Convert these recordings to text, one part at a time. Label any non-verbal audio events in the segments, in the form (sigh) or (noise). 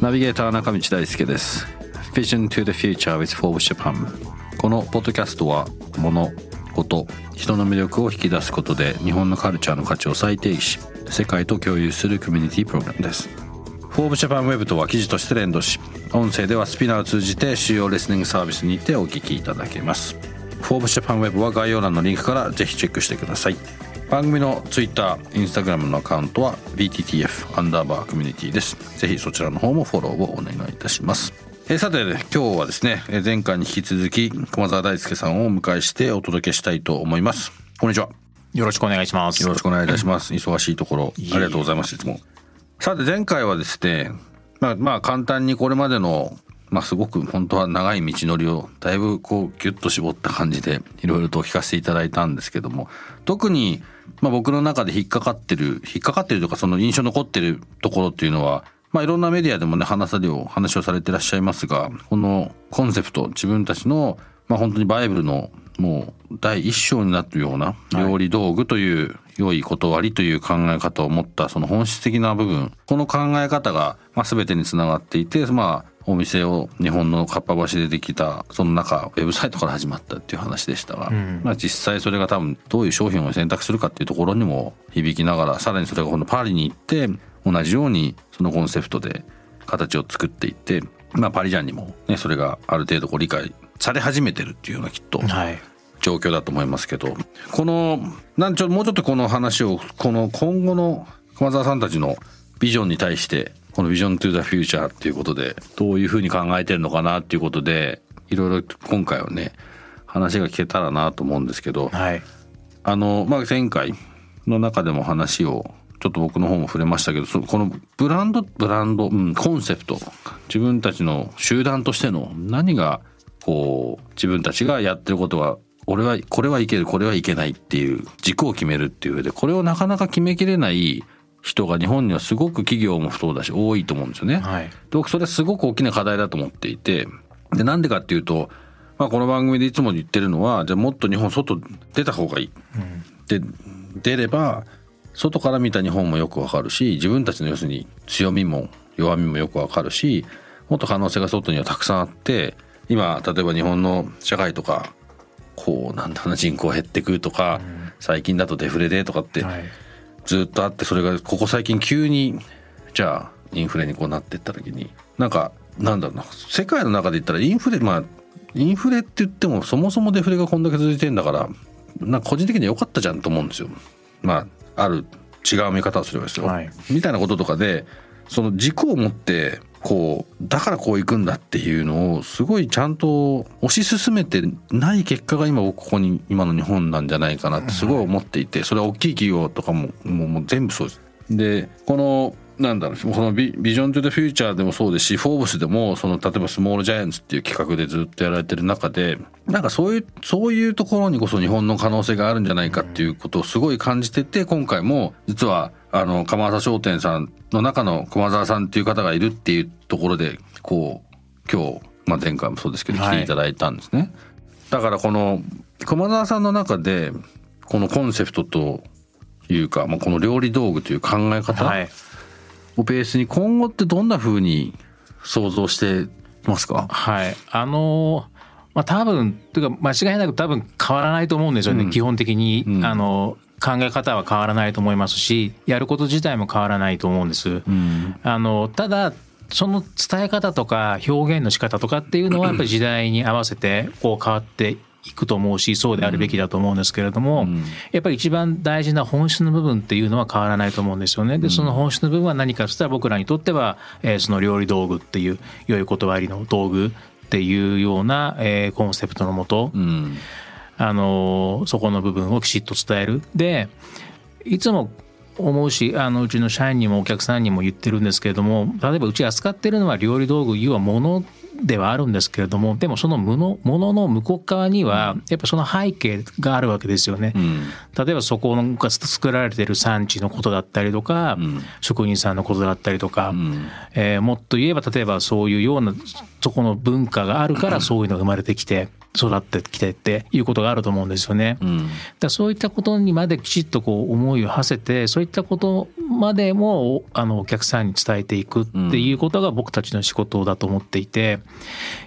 ナビゲーター中道大輔です。Vision to the Future with Forbes Japan このポッドキャストは物事人の魅力を引き出すことで日本のカルチャーの価値を再定義し世界と共有するコミュニティプログラムです。 Forbes Japan Web とは記事として連動し音声では Spinear を通じて主要リスニングサービスにてお聞きいただけます。 Forbes Japan Web は概要欄のリンクからぜひチェックしてください。番組の Twitter、Instagram のアカウントは VTTF アンダーバー community です。ぜひそちらの方もフォローをお願いいたします。えさて今日はですね前回に引き続き駒澤大輔さんをお迎えしてお届けしたいと思います。こんにちは。よろしくお願いします。よろしくお願いいたします。忙しいところありがとうございますいつも。さて前回はですねまあまあ簡単にこれまでのまあすごく本当は長い道のりをだいぶこうギュッと絞った感じでいろいろと聞かせていただいたんですけども特にまあ僕の中で引っかかってる引っかかってるとかその印象残ってるところっていうのはまあいろんなメディアでもね話されを話をされてらっしゃいますがこのコンセプト自分たちのまあ本当にバイブルのもう第一章になるような料理道具という良い断りという考え方を持ったその本質的な部分この考え方がまあ全てにつながっていてまあお店を日本のかっぱ橋でできたその中ウェブサイトから始まったっていう話でしたが、うん、まあ実際それが多分どういう商品を選択するかっていうところにも響きながらさらにそれが今度パリに行って同じようにそのコンセプトで形を作っていってまあパリジャンにもねそれがある程度こう理解され始めてるっていうようなきっと、状況だと思いますけどこのなんちょもうちょっとこの話をこの今後の駒澤さんたちのビジョンに対してこのビジョントゥザフューチャーっていうことでどういうふうに考えてるのかなっていうことでいろいろ今回はね話が聞けたらなと思うんですけど、はい、あの、まあ、前回の中でも話をちょっと僕の方も触れましたけどこのブランドブランド、うん、コンセプト自分たちの集団としての何がこう自分たちがやってることが俺はこれはいけるこれはいけないっていう軸を決めるっていう上でこれをなかなか決めきれない人が日本にはすごく企業もそうだし多いと思うんですよね。はい、僕それすごく大きな課題だと思っていてでなんでかっていうと、まあ、この番組でいつも言ってるのはじゃあもっと日本外出た方がいい。うん、で出れば外から見た日本もよくわかるし自分たちの要するに強みも弱みもよくわかるしもっと可能性が外にはたくさんあって今例えば日本の社会とかこうなんだろうな人口減ってくとか、うん、最近だとデフレでとかって、はいずっとあってそれがここ最近急にじゃあインフレにこうなっていった時になんかなんだろうな世界の中で言ったらインフレまあインフレって言ってもそもそもデフレがこんだけ続いてんだからなんか個人的には良かったじゃんと思うんですよ。まあある違う見方をすればですよ、はい、みたいなこととかでその軸を持ってこうだからこういくんだっていうのをすごいちゃんと推し進めてない結果が今ここに今の日本なんじゃないかなってすごい思っていてそれは大きい企業とかももう全部そうです。でこのなんだろうこのビビジョン・トゥ・ザ・フューチャーでもそうですしフォーブスでもその例えばスモール・ジャイアンツっていう企画でずっとやられてる中でなんかそういうそういうところにこそ日本の可能性があるんじゃないかっていうことをすごい感じてて今回も実はあの釜沢商店さんの中の駒沢さんっていう方がいるっていうところでこう今日、まあ、前回もそうですけど来ていただいたんですね。はい、だからこの駒沢さんの中でこのコンセプトというか、まあ、この料理道具という考え方、はいをベースに今後ってどんなふうに想像してますか？はい。あのまあ多分というか間違いなく多分変わらないと思うんですよね、うん、基本的に、うん、あの考え方は変わらないと思いますしやること自体も変わらないと思うんです。うん、あのただその伝え方とか表現の仕方とかっていうのはやっぱり時代に合わせてこう変わっていくと思うしそうであるべきだと思うんですけれども、うん、やっぱり一番大事な本質の部分っていうのは変わらないと思うんですよね。でその本質の部分は何かとしたら僕らにとっては、えー、その料理道具っていう良い断りの道具っていうような、えー、コンセプトのもと、うん、あのそこの部分をきちっと伝える。でいつも思うしあのうちの社員にもお客さんにも言ってるんですけれども例えばうち扱ってるのは料理道具要は物ではあるんですけれどもでもそのものものの向こう側にはやっぱその背景があるわけですよね。うん、例えばそこが作られてる産地のことだったりとか、うん、職人さんのことだったりとか、うん、えー、もっと言えば例えばそういうようなそこの文化があるからそういうのが生まれてきて。育ってきてっていうことがあると思うんですよね。うん、だそういったことにまできちっとこう思いを馳せてそういったことまでもあのお客さんに伝えていくっていうことが僕たちの仕事だと思っていて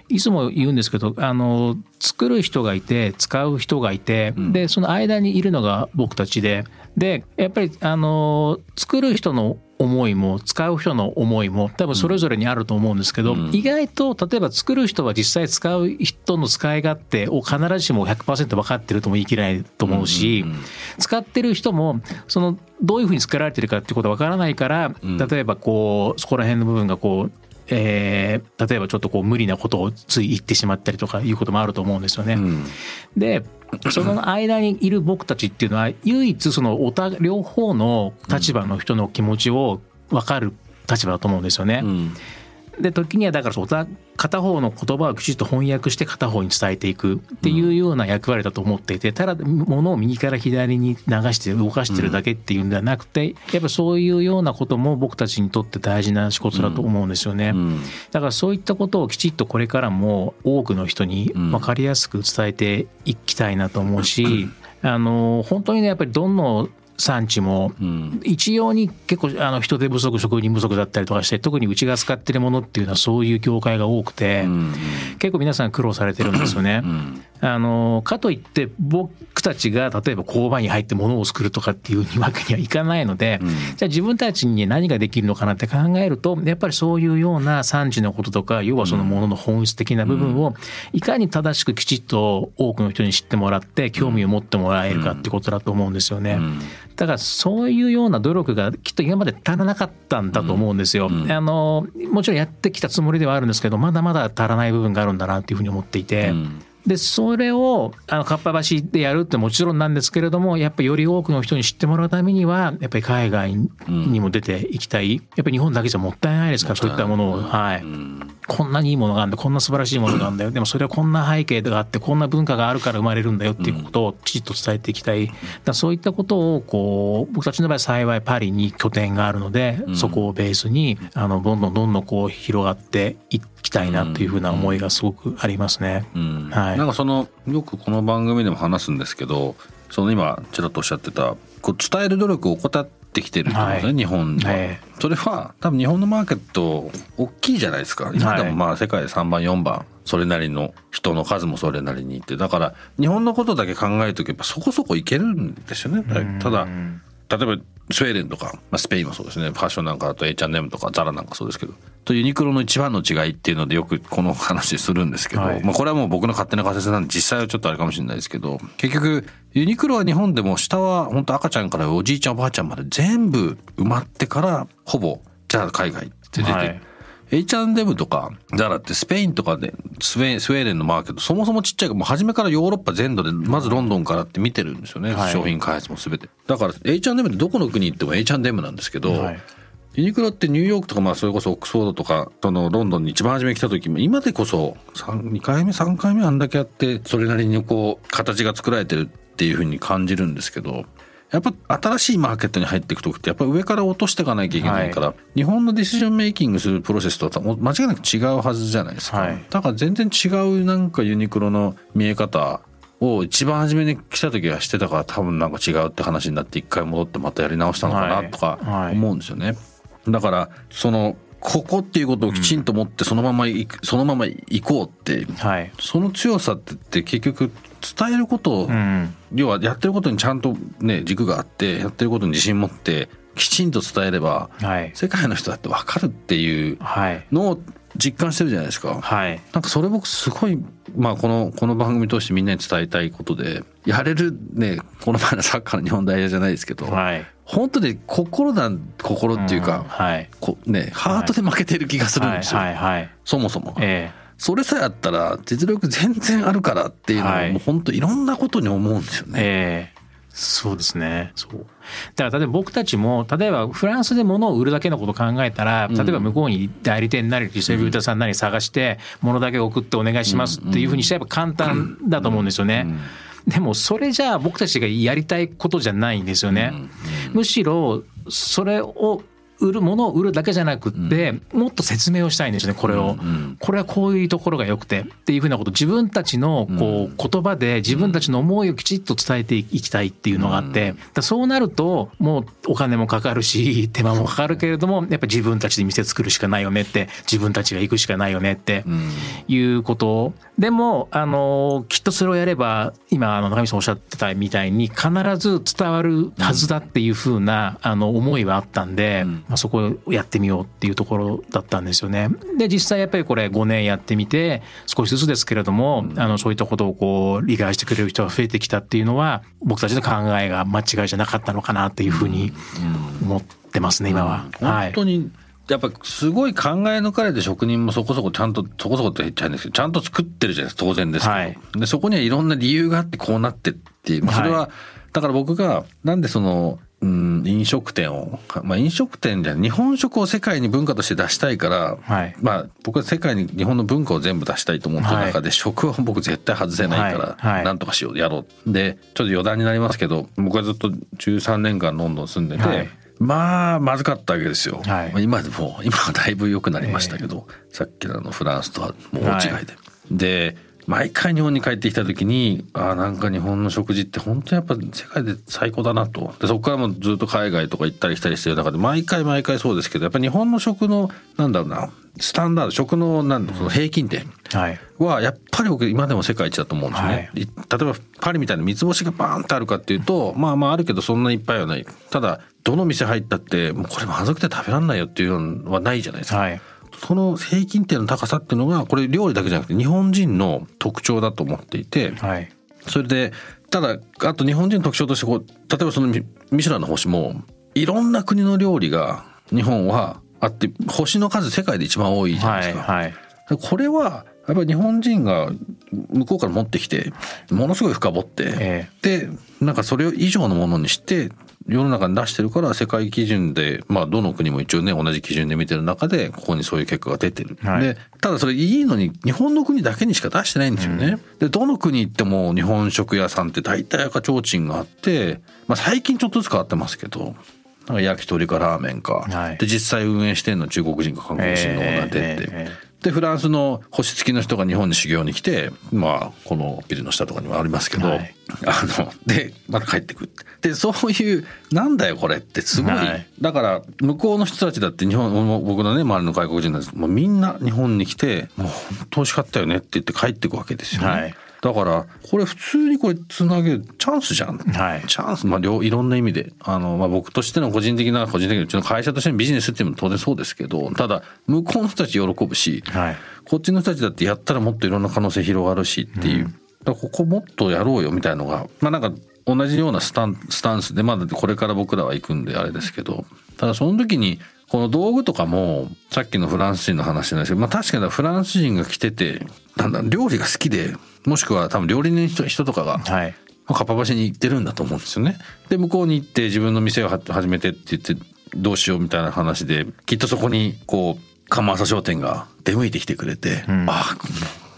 いつも言うんですけどあの作る人がいて使う人がいて、でその間にいるのが僕たちででやっぱりあの作る人の思いも使う人の思いも多分それぞれにあると思うんですけど、うん、意外と例えば作る人は実際使う人の使い勝手を必ずしも100%分かってるとも言い切れないと思うし、使ってる人もそのどういうふうに作られてるかっていうことは分からないから例えばこうそこら辺の部分がこうえー、例えばちょっとこう無理なことをつい言ってしまったりとかいうこともあると思うんですよね。うん、でその間にいる僕たちっていうのは唯一そのおた両方の立場の人の気持ちを分かる立場だと思うんですよね。うんで時にはだからそう片方の言葉をきちっと翻訳して片方に伝えていくっていうような役割だと思っていてただ物を右から左に流して動かしてるだけっていうんではなくてやっぱそういうようなことも僕たちにとって大事な仕事だと思うんですよね。だからそういったことをきちっとこれからも多くの人に分かりやすく伝えていきたいなと思うし、(laughs) あの本当にねやっぱりどんどん産地も一様に結構あの人手不足職人不足だったりとかして特にうちが使ってるものっていうのはそういう業界が多くて結構皆さん苦労されてるんですよね。あのかといって僕たちが例えば工場に入って物を作るとかっていうわけにはいかないので、じゃあ自分たちに何ができるのかなって考えるとやっぱりそういうような産地のこととか要はそのものの本質的な部分をいかに正しくきちっと多くの人に知ってもらって興味を持ってもらえるかってことだと思うんですよね。だからそういうような努力がきっと今まで足らなかったんだと思うんですよ。うんうん、あのもちろんやってきたつもりではあるんですけどまだまだ足らない部分があるんだなっていうふうに思っていて。うんでそれをあのかっぱ橋でやるってもちろんなんですけれどもやっぱりより多くの人に知ってもらうためにはやっぱり海外にも出ていきたい、やっぱり日本だけじゃもったいないですからそういったものを。はい。こんなにいいものがあるんだ。こんな素晴らしいものがあるんだよ。でもそれはこんな背景があってこんな文化があるから生まれるんだよっていうことをきちっと伝えていきたい。だそういったことをこう僕たちの場合幸いパリに拠点があるので、そこをベースにあのどんどんどんどんこう広がっていきたいなというふうな思いがすごくありますね。はい、なんかそのよくこの番組でも話すんですけどその今ちらっとおっしゃってたこう伝える努力を怠ってきてるってことね、はい、日本は、はい、それは多分日本のマーケット大きいじゃないですか。今でもまあ世界で3番4番それなりの人の数もそれなりにいて。だから日本のことだけ考えておけばそこそこいけるんですよね。ただ例えばスウェーデンとか、まあ、スペインもそうですね。ファッションなんかだと H&M とかザラなんかそうですけど。とユニクロの一番の違いっていうのでよくこの話するんですけど、はい、まあこれはもう僕の勝手な仮説なんで実際はちょっとあれかもしれないですけど結局ユニクロは日本でも下は本当赤ちゃんからおじいちゃんおばあちゃんまで全部埋まってからほぼじゃあ海外って出て、はい H&M とかザラってスペインとかでスウェーデンのマーケットそもそもちっちゃいもう初めからヨーロッパ全土でまずロンドンからって見てるんですよね、はい、商品開発も全て。だから H&M ってどこの国行っても H&M なんですけど、はい、ユニクロってニューヨークとかまあそれこそオックスフォードとかそのロンドンに一番初め来た時も今でこそ2回目3回目あんだけあってそれなりにこう形が作られてるっていうふうに感じるんですけどやっぱ新しいマーケットに入っていく時ってやっぱ上から落としていかなきゃいけないから、はい、日本のディシジョンメイキングするプロセスとは間違いなく違うはずじゃないですか、はい、だから全然違うなんかユニクロの見え方を一番初めに来た時はしてたから多分なんか違うって話になって一回戻ってまたやり直したのかなとか思うんですよね、はい、だからそのここっていうことをきちんと持ってそのままいく、うん、そのまま行こうって、はい、その強さって結局伝えることを、うん、要はやってることにちゃんとね軸があってやってることに自信持ってきちんと伝えれば、はい、世界の人だって分かるっていうのを実感してるじゃないですか。はい、なんかそれ僕すごい、まあ、このこの番組通してみんなに伝えたいことでやれるねこの前のサッカーの日本代表じゃないですけど、はい、本当に心だ心っていうか、うん。はい、こねハートで負けてる気がするんですよ、はい。はい。はい、そもそも。えーそれさえあったら実力全然あるからっていうのはもう本当いろんなことに思うんですよね。えそうですね。そう。だから例えば僕たちも、例えばフランスで物を売るだけのことを考えたら、例えば向こうに代理店なり、ディストリビューターさんなり探して、物だけ送ってお願いしますっていうふうにしちゃえば簡単だと思うんですよね。でもそれじゃあ僕たちがやりたいことじゃないんですよね。むしろそれを売るものを売るだけじゃなくって、もっと説明をしたいんですよねこれを、これはこういうところが良くてっていうふうなこと自分たちのこう言葉で自分たちの思いをきちっと伝えていきたいっていうのがあって、そうなるともうお金もかかるし (laughs) 手間もかかるけれどもやっぱ自分たちで店作るしかないよねって自分たちが行くしかないよねっていうこと。でもあのきっとそれをやれば今あの中身さんおっしゃってたみたいに必ず伝わるはずだっていうふうなあの思いはあったんで、まあ、そこをやってみようっていうところだったんですよね。で実際やっぱりこれ5年やってみて少しずつですけれども、あのそういったことをこう理解してくれる人が増えてきたっていうのは僕たちの考えが間違いじゃなかったのかなっていうふうに思ってますね今は。本当にやっぱすごい考え抜かれて職人もそこそこちゃんとそこそこって言っちゃうんですけどちゃんと作ってるじゃないですか当然ですけど、はい、でそこにはいろんな理由があってこうなってっていう、まあ、それは、だから僕がなんでそのうん、飲食店を、まあ、飲食店じゃ日本食を世界に文化として出したいから、はい、まあ僕は世界に日本の文化を全部出したいと思ってる中で、はい、食は僕絶対外せないから、なんとかしようやろう。でちょっと余談になりますけど僕はずっと13年間ロンドン住んでて、まあまずかったわけですよ、今でも今はだいぶ良くなりましたけど、えー、さっきのあのフランスとはもう大違いで。で毎回日本に帰ってきた時にあなんか日本の食事って本当にやっぱ世界で最高だなと。でそこからもずっと海外とか行ったり来たりしてる中で毎回毎回そうですけどやっぱ日本の食のなんだろうなスタンダード食のなんその平均点はやっぱり僕今でも世界一だと思うんですね、はい、例えばパリみたいな三つ星がバーンってあるかっていうとまあまああるけどそんなにいっぱいはない。ただどの店入ったってもうこれまずくて食べらんないよっていうのはないじゃないですか。はいその平均点の高さっていうのがこれ料理だけじゃなくて日本人の特徴だと思っていて、はい、それでただあと日本人の特徴としてこう例えばそのミシュランの星もいろんな国の料理が日本はあって星の数世界で一番多いじゃないですか。はいはい、これはやっぱり日本人が向こうから持ってきてものすごい深掘って、え。でなんかそれ以上のものにして世の中に出してるから世界基準で、まあどの国も一応ね、同じ基準で見てる中で、ここにそういう結果が出てる。はい、で、ただそれいいのに、日本の国だけにしか出してないんですよね。うん、で、どの国行っても日本食屋さんって大体赤ちょうちんがあって、まあ最近ちょっとずつ変わってますけど、なんか焼き鳥かラーメンか。はい、で、実際運営してるの中国人か韓国人のオーナーでって。えーでフランスの星付きの人が日本に修行に来てまあこのビルの下とかにもありますけど、はい、あのでまた帰ってくるでそういうなんだよこれってすごい、はい、だから向こうの人たちだって日本僕のね周りの外国人なんです。もうみんな日本に来てもう本当美味しかったよねって言って帰ってくわけですよね。はいだからこれ普通にこれつなげるチャンスじゃん、はい、チャンス。まあいろんな意味で。あの、まあ、僕としての個人的な個人的なうちの会社としてのビジネスっていうのも当然そうですけどただ向こうの人たち喜ぶし、はい、こっちの人たちだってやったらもっといろんな可能性広がるしっていう、うん、だここもっとやろうよみたいのがまあなんか同じようなスタンスタンスでまだこれから僕らは行くんであれですけど。ただその時にこの道具とかもさっきのフランス人の話なんですけど、まあ、確かにフランス人が来ててなんだ料理が好きでもしくは多分料理人の人とかが、はい、かっぱ橋に行ってるんだと思うんですよね。で向こうに行って自分の店を始めてって言ってどうしようみたいな話できっとそこにこう釜朝商店が出向いてきてくれて、うん、ああ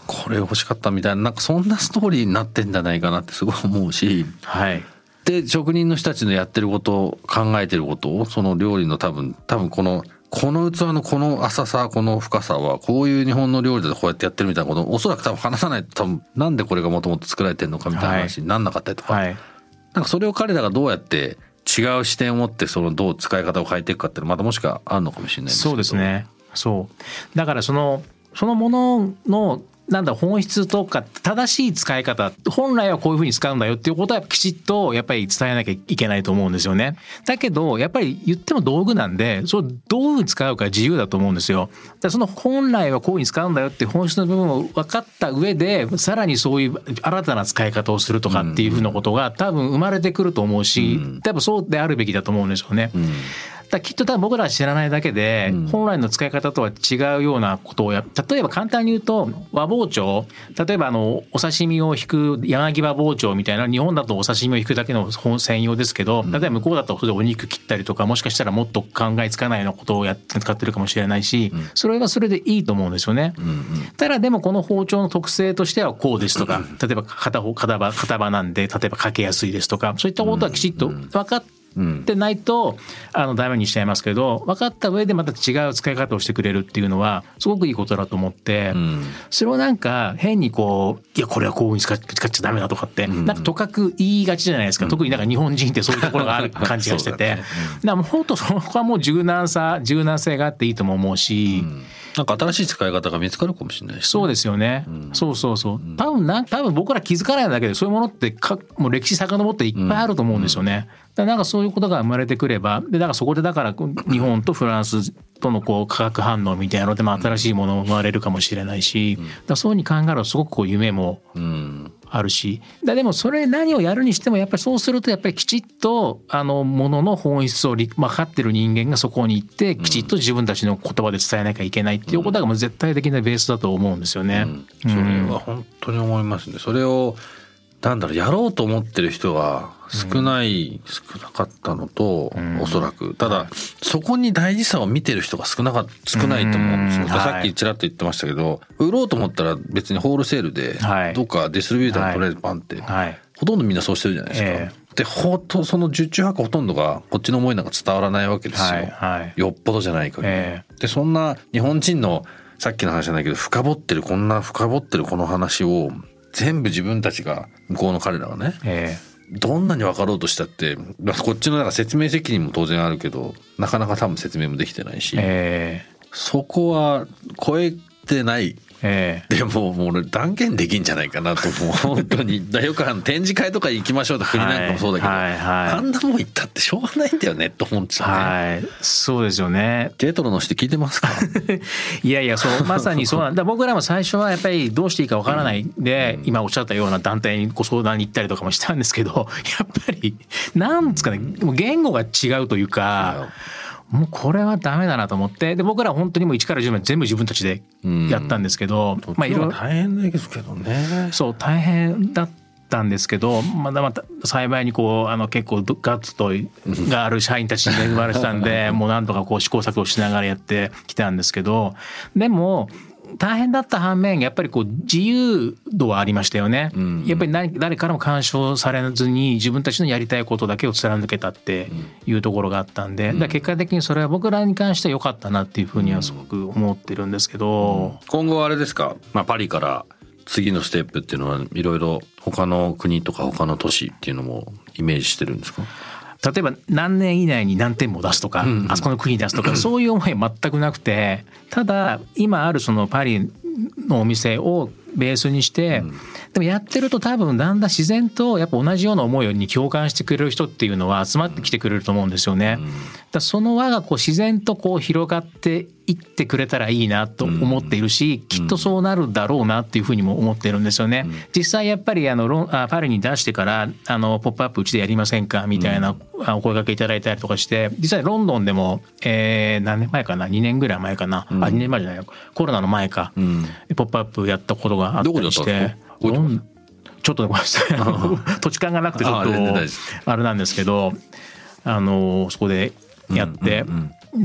これ欲しかったみたいななんかそんなストーリーになってんじゃないかなってすごい思うし。はいで職人の人たちのやってること考えてることをその料理の多分多分このこの器のこの浅さこの深さはこういう日本の料理でこうやってやってるみたいなことおそらく多分話さないと多分なんでこれがもともと作られてるのかみたいな話になんなかったりとか、はい、なんかそれを彼らがどうやって違う視点を持ってそのどう使い方を変えていくかっていうのまたもしかあるのかもしれないですそうですね。そう。だからそのそのもののなんだ本質とか正しい使い方本来はこういうふうに使うんだよっていうことはきちっとやっぱり伝えなきゃいけないと思うんですよね。だけどやっぱり言っても道具なんでそれどういうふうに使うか自由だと思うんですよ。だその本来はこういうふうに使うんだよって本質の部分を分かった上でさらにそういう新たな使い方をするとかっていうふうなことが多分生まれてくると思うし、多分そうであるべきだと思うんですよね。だきっと多分僕らは知らないだけで、うん。本来の使い方とは違うようなことをや例えば簡単に言うと和包丁。例えばあのお刺身を引く柳葉包丁みたいな日本だとお刺身を引くだけの本専用ですけど例えば向こうだとそれでお肉切ったりとかもしかしたらもっと考えつかないようなことをやって使ってるかもしれないし、それはそれでいいと思うんですよね。ただでもこの包丁の特性としてはこうですとか例えば片方片刃片刃なんで例えばかけやすいですとかそういったことはきちっと分かってってないとあのダメにしちゃいますけど分かった上でまた違う使い方をしてくれるっていうのはすごくいいことだと思って、うん。それをなんか変にこういやこれはこういうふうに使っちゃダメだとかって、なんかとかく言いがちじゃないですか、特になんか日本人ってそういうところがある感じがしてて、だねだからもう本当そこはもう柔軟さ柔軟性があっていいとも思うし。なんか新しい使い方が見つかるかもしれないしそうですよね、そうそうそう。多分な多分僕ら気づかないだけでそういうものってかもう歴史遡っていっぱいあると思うんですよね、だからなんかそういうことが生まれてくればでだからそこでだから日本とフランスとのこう化学反応みたいなのでも新しいものが生まれるかもしれないし、だそういうふうに考えるとすごくこう夢もうんあるしだでもそれ何をやるにしてもやっぱりそうするとやっぱりきちっとあのものの本質を理分かってる人間がそこに行ってきちっと自分たちの言葉で伝えなきゃいけないっていうことがもう絶対的なベースだと思うんですよね。それは本当に思いますね。それをなんだろうやろうと思ってる人が少ない、少なかったのと、おそらく。ただそこに大事さを見てる人が少なか少ないと思うんですよ。でうん。はい。さっきちらっと言ってましたけど売ろうと思ったら別にホールセールではい。どっかディストリビューターにとりあえずバンって、はい。ほとんどみんなそうしてるじゃないですか。えでほとその受注箱ほとんどがこっちの思いなんか伝わらないわけですよ。はい。はい。よっぽどじゃない限り、えでそんな日本人のさっきの話じゃないけど深掘ってるこんな深掘ってるこの話を全部自分たちが向こうの彼らがね。えどんなに分かろうとしたってまあこっちのなんか説明責任も当然あるけどなかなか多分説明もできてないし、ええ。そこは超えてないええ。でももう俺断言できんじゃないかなと思う本当に。(laughs) だよくあの展示会とか行きましょうと国なんかもそうだけど、はいはいはい。あんなもん行ったってしょうがないんだよねと思っちゃうね。はいそうですよね。ゲートロの人聞いてますか？(laughs) いやいやそうまさにそうなんだ。(laughs) 僕らも最初はやっぱりどうしていいかわからないで、今おっしゃったような団体にご相談に行ったりとかもしたんですけどやっぱりなんですかねもう言語が違うというか。もうこれはダメだなと思ってで僕らは本当にもう1から10まで全部自分たちでやったんですけど、まあいろいろ大変ですけどね。そう大変だったんですけどまだまた幸いにこうあの結構ガッツとがある社員たちに恵まれてたんで (laughs) もうなんとかこう試行錯誤しながらやってきたんですけどでも大変だった反面やっぱりこう自由度はありましたよね。やっぱり何誰からも干渉されずに自分たちのやりたいことだけを貫けたっていうところがあったんで、だから結果的にそれは僕らに関しては良かったなっていうふうにはすごく思ってるんですけど。今後はあれですか、まあ、パリから次のステップっていうのはいろいろ他の国とか他の都市っていうのもイメージしてるんですか？例えば何年以内に何点も出すとか、あそこの国に出すとかそういう思いは全くなくてただ今あるそのパリのお店をベースにして、でもやってると多分だんだん自然とやっぱ同じような思いに共感してくれる人っていうのは集まってきてくれると思うんですよね。だその輪がこう自然とこう広がっていってくれたらいいなと思っているし、きっとそうなるだろうなっていうふうにも思ってるんですよね。実際やっぱりあのロンあパリに出してからあのポップアップうちでやりませんか？みたいな、あお声掛けいただいたりとかして実際ロンドンでも、えー何年前かな？2年ぐらい前かな、あ2年前じゃないよ。コロナの前か、ポップアップやったことがあったどこでやりしてちょっとごめんなさい。(laughs) 土地勘がなくてちょっとすあれなんですけどあのそこでやって、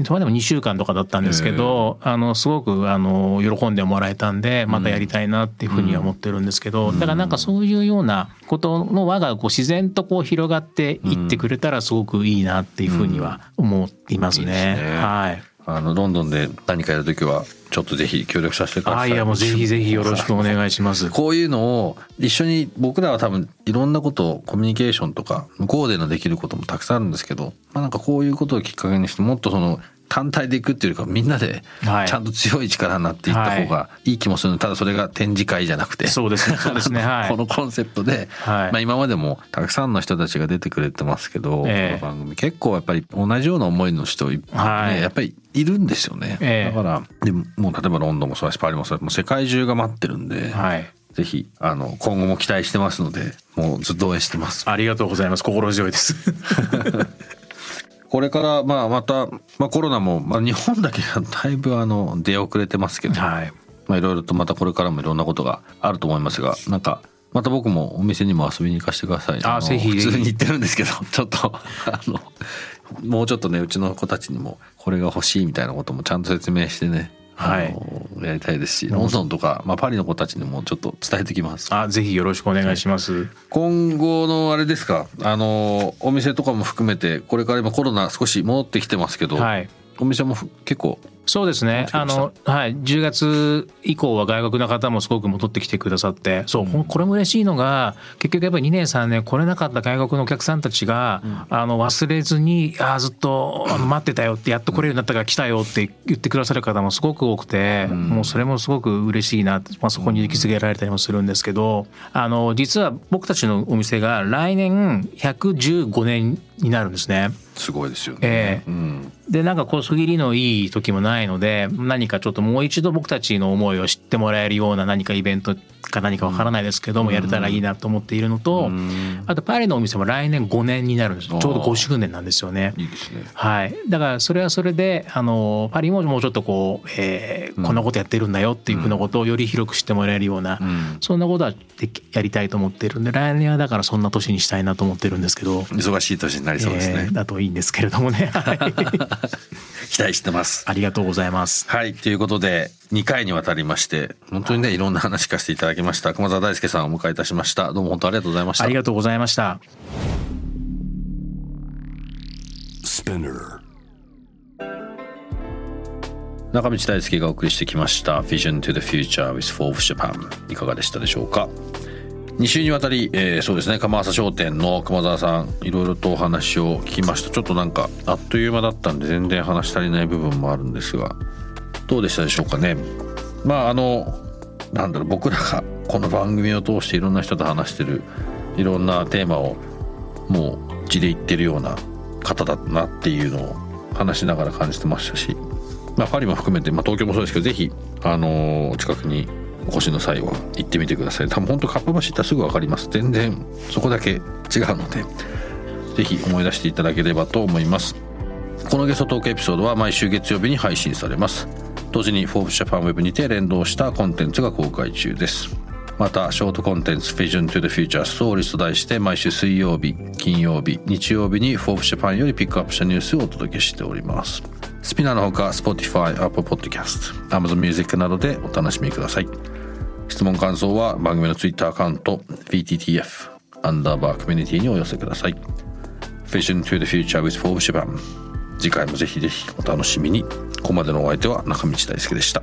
それでも2週間とかだったんですけど、あのすごくあの喜んでもらえたんでまたやりたいなっていうふうには思ってるんですけど、だからなんかそういうようなことの輪がこう自然とこう広がっていってくれたらすごくいいなっていうふうには思いますね。いいですね。はい。あのロンドンで何かやるときはちょっとぜひ協力させてください。あいやもうぜひぜひよろしくお願いします。(laughs) こういうのを一緒に僕らは多分いろんなことをコミュニケーションとか向こうでのできることもたくさんあるんですけど、まあ、なんかこういうことをきっかけにしてもっとその単体でいくっていうよりかみんなではい。ちゃんと強い力になっていった方がい。い気もするのただそれが展示会じゃなくて。そうですね。そうですね。はい。(laughs) このコンセプトで、はい。まあ、今までもたくさんの人たちが出てくれてますけど、ええ。この番組結構やっぱり同じような思いの人、ねはい。やっぱりいるんですよね、ええ。だからでももう例えばロンドンもそうだしパリもそうだしもう世界中が待ってるんで、はい。ぜひあの今後も期待してますのでもうずっと応援してます。ありがとうございます。心強いです。(laughs) ここれからまあまた、まあ、コロナも、まあ、日本だけがだいぶあの出遅れてますけど、はい。まあいろいろとまたこれからもいろんなことがあると思いますがなんかまた僕もお店にも遊びに行かせてください。のあぜひ。普通に行ってるんですけど (laughs) ちょっとあのもうちょっとねうちの子たちにもこれが欲しいみたいなこともちゃんと説明してねはいやりたいですしロンドンとか、まあ、パリの子たちにもちょっと伝えてきますあぜひよろしくお願いします。今後のあれですか？あのお店とかも含めてこれから今コロナ少し戻ってきてますけど、はい。お店もふ結構そうですね。あの、はい。10月以降は外国の方もすごく戻ってきてくださって、そう、ほんこれも嬉しいのが、結局やっぱり2年3年来れなかった外国のお客さんたちが、あの、忘れずに、ああ、ずっとあの待ってたよって、やっと来れるようになったから来たよって言ってくださる方もすごく多くて、もうそれもすごく嬉しいな、まあ、そこに気づけられたりもするんですけど、あの、実は僕たちのお店が来年115年になるんですね。すごいですよね。ええうんでなんかこう区切りのいい時もないので何かちょっともう一度僕たちの思いを知ってもらえるような何かイベントか何かわからないですけどもやれたらいいなと思っているのとあとパリのお店も来年5年になるんですちょうど5周年なんですよね。いいね。はい、だからそれはそれであのパリももうちょっとこう、えーこんなことやってるんだよっていうふうなことをより広く知ってもらえるような、うんそんなことはやりたいと思ってるんで来年はだからそんな年にしたいなと思ってるんですけど。忙しい年になりそうですねえー。だといいんですけれどもね。(laughs) はい期待してます。ありがとうございます。はいということで2回にわたりまして本当にねいろんな話聞かせていただきました熊澤大輔さんをお迎えいたしましたどうも本当ありがとうございましたありがとうございました。Spinner. 中道大輔がお送りしてきました Vision to the Future with Forbes Japan いかがでしたでしょうか？2週にわたり、えーそうですね釜浅商店の熊澤さんいろいろとお話を聞きました。ちょっとなんかあっという間だったんで全然話足りない部分もあるんですがどうでしたでしょうかね。まああのなんだろう僕らがこの番組を通していろんな人と話してるいろんなテーマをもう字で言ってるような方だなっていうのを話しながら感じてましたし、まあ、パリも含めて、まあ、東京もそうですけどぜひ、あのー近くにお越しの際は行ってみてください。多分本当かっぱ橋行ったらすぐ分かります。全然そこだけ違うのでぜひ思い出していただければと思います。このゲストトークエピソードは毎週月曜日に配信されます。同時に Forbes Japan Web にて連動したコンテンツが公開中です。またショートコンテンツ Vision to the Future Stories と題して毎週水曜日金曜日日曜日に Forbes Japan よりピックアップしたニュースをお届けしております。スピナーのほか Spotify、Apple Podcast、Amazon Music などでお楽しみください。質問感想は番組の Twitter アカウント VTTF アンダーバーコミュニティにお寄せください。Vision to the Future with Forbes Japan 次回もぜひぜひお楽しみに。ここまでのお相手は中道大輔でした。